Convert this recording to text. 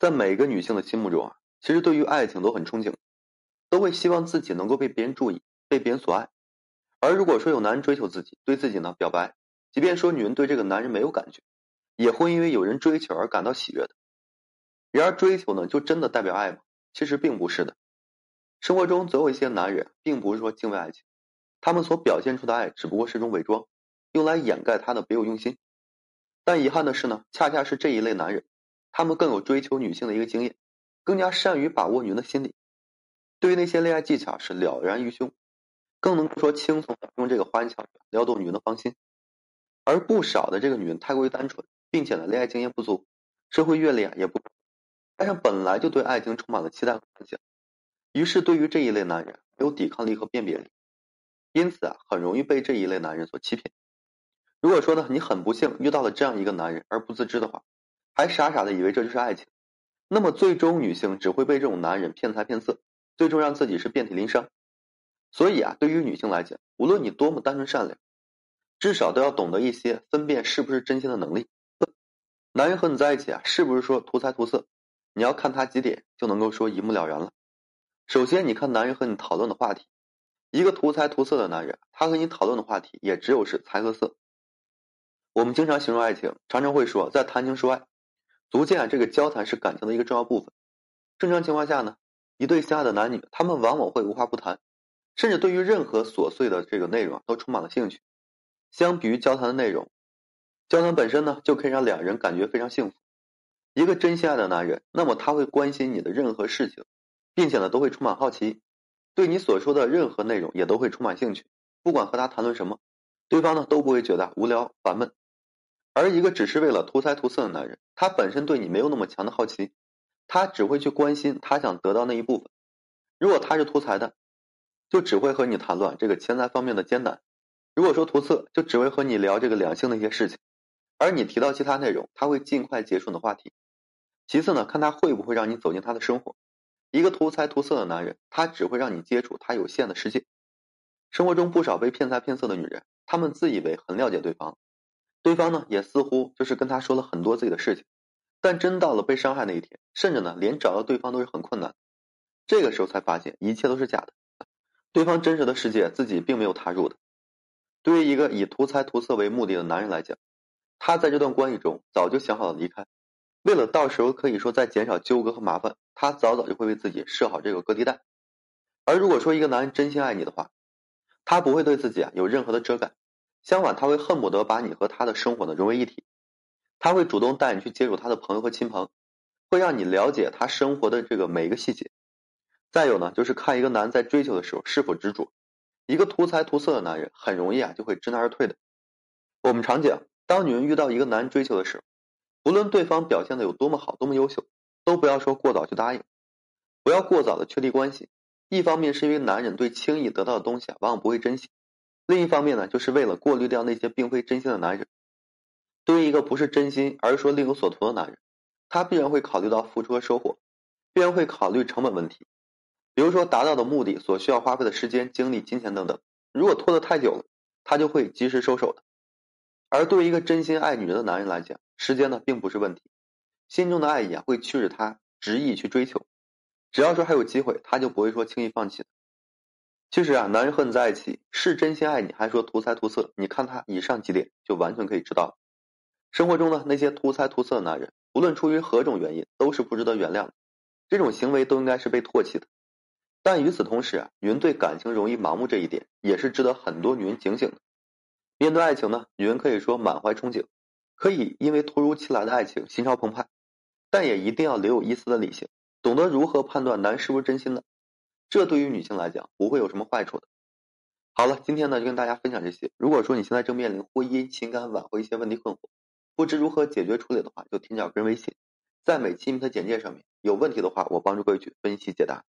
在每个女性的心目中啊，其实对于爱情都很憧憬，都会希望自己能够被别人注意，被别人所爱。而如果说有男人追求自己，对自己呢表白，即便说女人对这个男人没有感觉，也会因为有人追求而感到喜悦的。然而，追求呢就真的代表爱吗？其实并不是的。生活中总有一些男人，并不是说敬畏爱情，他们所表现出的爱只不过是种伪装，用来掩盖他的别有用心。但遗憾的是呢，恰恰是这一类男人，他们更有追求女性的一个经验，更加善于把握女人的心理，对于那些恋爱技巧是了然于胸，更能够说轻松的用这个花言巧语撩动女人的芳心。而不少的这个女人太过于单纯，并且呢恋爱经验不足，社会阅历啊也不。加上本来就对爱情充满了期待和幻想，于是对于这一类男人没有抵抗力和辨别力，因此啊，很容易被这一类男人所欺骗。如果说呢，你很不幸遇到了这样一个男人而不自知的话，还傻傻的以为这就是爱情，那么最终女性只会被这种男人骗财骗色，最终让自己是遍体鳞伤。所以啊，对于女性来讲，无论你多么单纯善良，至少都要懂得一些分辨是不是真心的能力。男人和你在一起啊，是不是说图财图色？你要看他几点就能够说一目了然了。首先，你看男人和你讨论的话题，一个图财图色的男人，他和你讨论的话题也只有是财和色。我们经常形容爱情，常常会说在谈情说爱，足见啊这个交谈是感情的一个重要部分。正常情况下呢，一对相爱的男女，他们往往会无话不谈，甚至对于任何琐碎的这个内容都充满了兴趣。相比于交谈的内容，交谈本身呢就可以让两人感觉非常幸福。一个真心爱的男人，那么他会关心你的任何事情，并且呢都会充满好奇，对你所说的任何内容也都会充满兴趣。不管和他谈论什么，对方呢都不会觉得无聊烦闷。而一个只是为了图财图色的男人，他本身对你没有那么强的好奇，他只会去关心他想得到那一部分。如果他是图财的，就只会和你谈论这个钱财方面的艰难；如果说图色，就只会和你聊这个两性的一些事情。而你提到其他内容，他会尽快结束你的话题。其次呢，看他会不会让你走进他的生活。一个图财图色的男人，他只会让你接触他有限的世界。生活中不少被骗财骗色的女人，她们自以为很了解对方，对方呢也似乎就是跟他说了很多自己的事情，但真到了被伤害那一天，甚至呢连找到对方都是很困难。这个时候才发现一切都是假的，对方真实的世界自己并没有踏入的。对于一个以图财图色为目的的男人来讲，他在这段关系中早就想好了离开。为了到时候可以说再减少纠葛和麻烦，他早早就会为自己设好这个隔离带。而如果说一个男人真心爱你的话，他不会对自己啊有任何的遮盖，相反，他会恨不得把你和他的生活呢融为一体。他会主动带你去接触他的朋友和亲朋，会让你了解他生活的这个每一个细节。再有呢，就是看一个男人在追求的时候是否执着。一个图财图色的男人很容易啊就会知难而退的。我们常讲，当女人遇到一个男人追求的时候。无论对方表现的有多么好、多么优秀，都不要说过早去答应，不要过早的确立关系。一方面是因为男人对轻易得到的东西啊，往往不会珍惜；另一方面呢，就是为了过滤掉那些并非真心的男人。对于一个不是真心而是说另有所图的男人，他必然会考虑到付出和收获，必然会考虑成本问题，比如说达到的目的所需要花费的时间、精力、金钱等等。如果拖得太久了，他就会及时收手的。而对于一个真心爱女人的男人来讲，时间呢并不是问题，心中的爱意啊会驱使他执意去追求，只要说还有机会，他就不会说轻易放弃。其实啊，男人和你在一起是真心爱你，还说图财图色？你看他以上几点就完全可以知道。生活中呢那些图财图色的男人，无论出于何种原因，都是不值得原谅的，这种行为都应该是被唾弃的。但与此同时啊，女人对感情容易盲目这一点，也是值得很多女人警醒的。面对爱情呢，女人可以说满怀憧憬，可以因为突如其来的爱情心潮澎湃，但也一定要留有一丝的理性，懂得如何判断男人是不是真心的，这对于女性来讲不会有什么坏处的。好了，今天呢就跟大家分享这些。如果说你现在正面临婚姻、情感挽回一些问题困惑，不知如何解决处理的话，就添加个人微信，在每期的简介上面有问题的话，我帮助各位去分析解答。